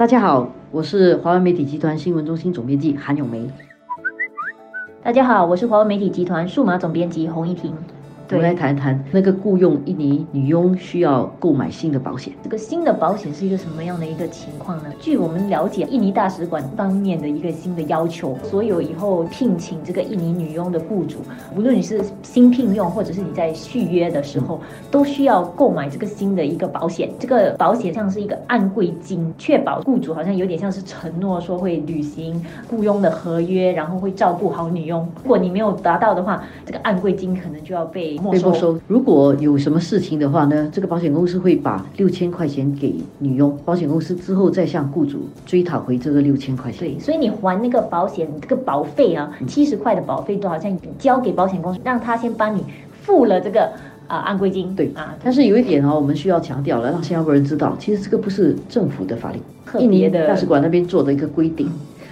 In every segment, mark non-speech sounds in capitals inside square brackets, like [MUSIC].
大家好，我是华为媒体集团新闻中心总编辑韩永梅。大家好，我是华为媒体集团数码总编辑洪一婷。我们来谈谈那个雇佣印尼女佣需要购买新的保险。这个新的保险是一个什么样的一个情况呢？据我们了解，印尼大使馆方面的一个新的要求，所有以后聘请这个印尼女佣的雇主，无论你是新聘用或者是你在续约的时候，都需要购买这个新的一个保险。这个保险像是一个按柜金，确保雇主好像有点像是承诺说会履行雇佣的合约，然后会照顾好女佣。如果你没有达到的话，这个按柜金可能就要被。被没收。如果有什么事情的话呢，这个保险公司会把六千块钱给女佣，保险公司之后再向雇主追讨回这个六千块钱。对，所以你还那个保险这个保费啊，七十块的保费都好像交给保险公司，让他先帮你付了这个啊按规金。对啊，但是有一点哦，我们需要强调了，让新加坡人知道，其实这个不是政府的法律，印尼的大使馆那边做的一个规定。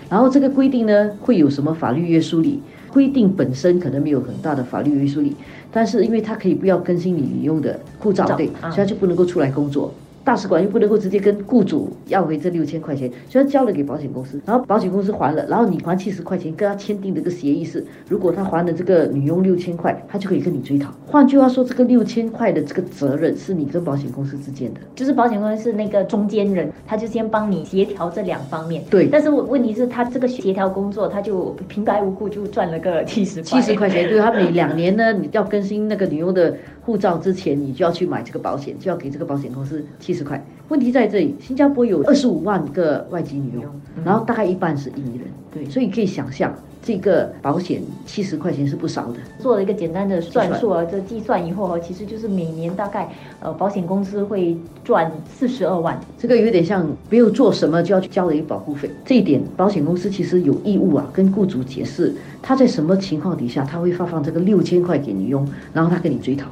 然后这个规定呢，会有什么法律约束力？规定本身可能没有很大的法律约束力，但是因为它可以不要更新你用的护照，对，所以他就不能够出来工作。大使馆又不能够直接跟雇主要回这六千块钱，所以交了给保险公司，然后保险公司还了，然后你还七十块钱，跟他签订的个协议是，如果他还了这个女佣六千块，他就可以跟你追讨。换句话说，这个六千块的这个责任是你跟保险公司之间的，就是保险公司是那个中间人，他就先帮你协调这两方面。对，但是问题是，他这个协调工作，他就平白无故就赚了个七十七十块钱，对他每两年呢，你要更新那个女佣的护照之前，你就要去买这个保险，就要给这个保险公司七十块。问题在这里，新加坡有二十五万个外籍女佣，然后大概一半是印尼人，对，所以可以想象这个保险七十块钱是不少的。做了一个简单的算数啊，这计算以后啊，其实就是每年大概呃保险公司会赚四十二万。这个有点像没有做什么就要去交了一个保护费，这一点保险公司其实有义务啊，跟雇主解释他在什么情况底下他会发放这个六千块给你用，然后他跟你追讨。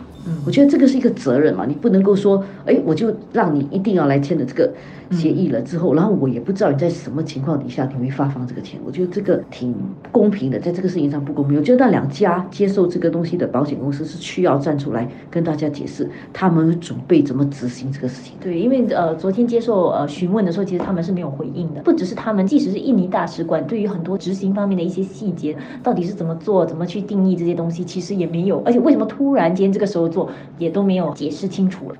我觉得这个是一个责任嘛，你不能够说，哎，我就让你一定要来签的这个协议了之后，然后我也不知道你在什么情况底下你会发放这个钱，我觉得这个挺公平的，在这个事情上不公平。我觉得那两家接受这个东西的保险公司是需要站出来跟大家解释，他们准备怎么执行这个事情。对，因为呃，昨天接受呃询问的时候，其实他们是没有回应的。不只是他们，即使是印尼大使馆，对于很多执行方面的一些细节，到底是怎么做，怎么去定义这些东西，其实也没有。而且为什么突然间这个时候？做也都没有解释清楚了。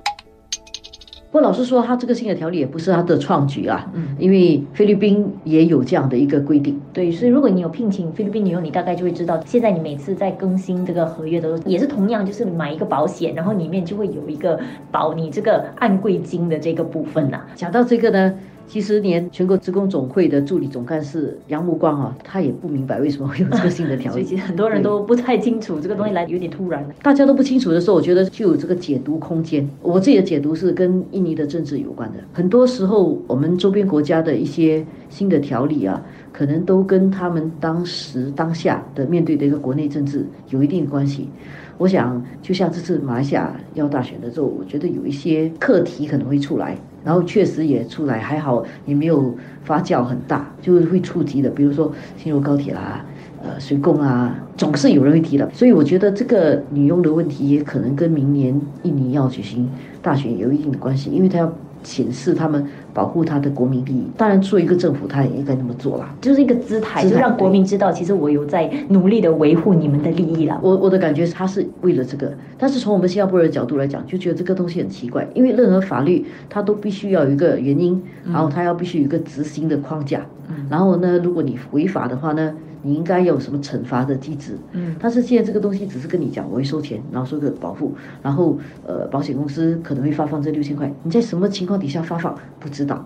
不过老实说，他这个新的条例也不是他的创举啊，嗯，因为菲律宾也有这样的一个规定。对，所以如果你有聘请菲律宾女佣，你大概就会知道，现在你每次在更新这个合约的时候，也是同样，就是买一个保险，然后里面就会有一个保你这个按贵金的这个部分呐。讲到这个呢。其实连全国职工总会的助理总干事杨木光啊，他也不明白为什么会有这个新的条例。所 [LAUGHS] 以其实很多人都不太清楚这个东西来有点突然。大家都不清楚的时候，我觉得就有这个解读空间。我自己的解读是跟印尼的政治有关的。很多时候，我们周边国家的一些新的条例啊，可能都跟他们当时当下的面对的一个国内政治有一定的关系。我想，就像这次马来西亚要大选的时候，我觉得有一些课题可能会出来，然后确实也出来，还好也没有发酵很大，就是会触及的，比如说新入高铁啦，呃，水供啊，总是有人会提的。所以我觉得这个女佣的问题也可能跟明年印尼要举行大选有一定的关系，因为他要。显示他们保护他的国民利益，当然作为一个政府，他也应该那么做啦，就是一个姿态，就让国民知道，其实我有在努力的维护你们的利益啦。我我的感觉是，他是为了这个，但是从我们新加坡人的角度来讲，就觉得这个东西很奇怪，因为任何法律它都必须要有一个原因，然后它要必须有一个执行的框架，然后呢，如果你违法的话呢？你应该有什么惩罚的机制？嗯，但是现在这个东西只是跟你讲，我会收钱，然后收个保护，然后呃，保险公司可能会发放这六千块，你在什么情况底下发放不知道。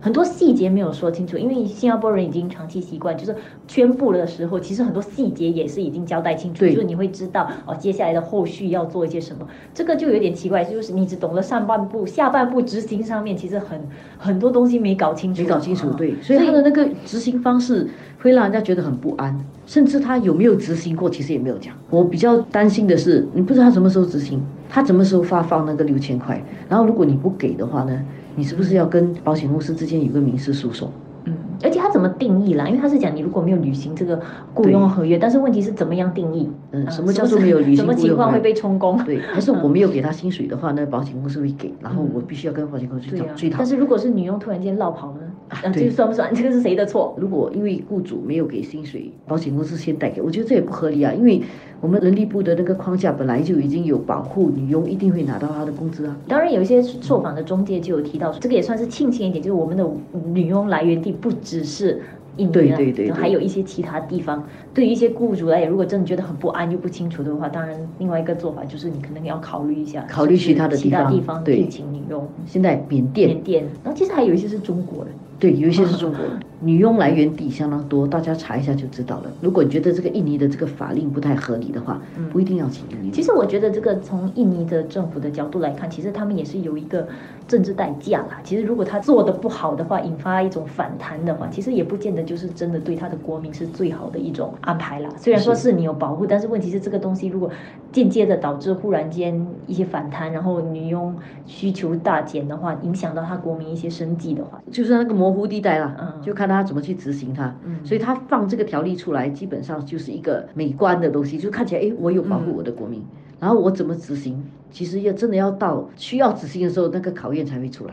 很多细节没有说清楚，因为新加坡人已经长期习惯，就是宣布了的时候，其实很多细节也是已经交代清楚，就是你会知道哦，接下来的后续要做一些什么。这个就有点奇怪，就是你只懂了上半部，下半部执行上面其实很很多东西没搞清楚。没搞清楚，对，所以他的那个执行方式会让人家觉得很不安，甚至他有没有执行过，其实也没有讲。我比较担心的是，你不知道他什么时候执行，他什么时候发放那个六千块，然后如果你不给的话呢？你是不是要跟保险公司之间有个民事诉讼？嗯。而且他怎么定义啦？因为他是讲你如果没有履行这个雇佣合约，但是问题是怎么样定义？嗯，什么叫做没有履行 [LAUGHS] 什么情况会被充公？对，还是我没有给他薪水的话，那保险公司会给，然后我必须要跟保险公司追讨。但是如果是女佣突然间落跑呢？啊，这个算不算？这个是谁的错？如果因为雇主没有给薪水，保险公司先代给，我觉得这也不合理啊。因为我们人力部的那个框架本来就已经有保护女佣一定会拿到她的工资啊。当然，有一些受访的中介就有提到，这个也算是庆幸一点，就是我们的女佣来源地不只是。对对对，还有一些其他地方，对于一些雇主来讲，如果真的觉得很不安又不清楚的话，当然另外一个做法就是你可能要考虑一下，考虑其他的其他地方聘请你用。现在缅甸，缅甸，然后其实还有一些是中国人。对，有一些是 [LAUGHS] 中国女佣来源地相当多，大家查一下就知道了。如果你觉得这个印尼的这个法令不太合理的话，不一定要请印尼。其实我觉得这个从印尼的政府的角度来看，其实他们也是有一个政治代价啦。其实如果他做的不好的话，引发一种反弹的话，其实也不见得就是真的对他的国民是最好的一种安排啦。虽然说是你有保护，但是问题是这个东西如果间接的导致忽然间一些反弹，然后女佣需求大减的话，影响到他国民一些生计的话，就是那个模糊地带啦。嗯。就看他怎么去执行它，所以他放这个条例出来，基本上就是一个美观的东西，就看起来哎，我有保护我的国民，然后我怎么执行，其实要真的要到需要执行的时候，那个考验才会出来。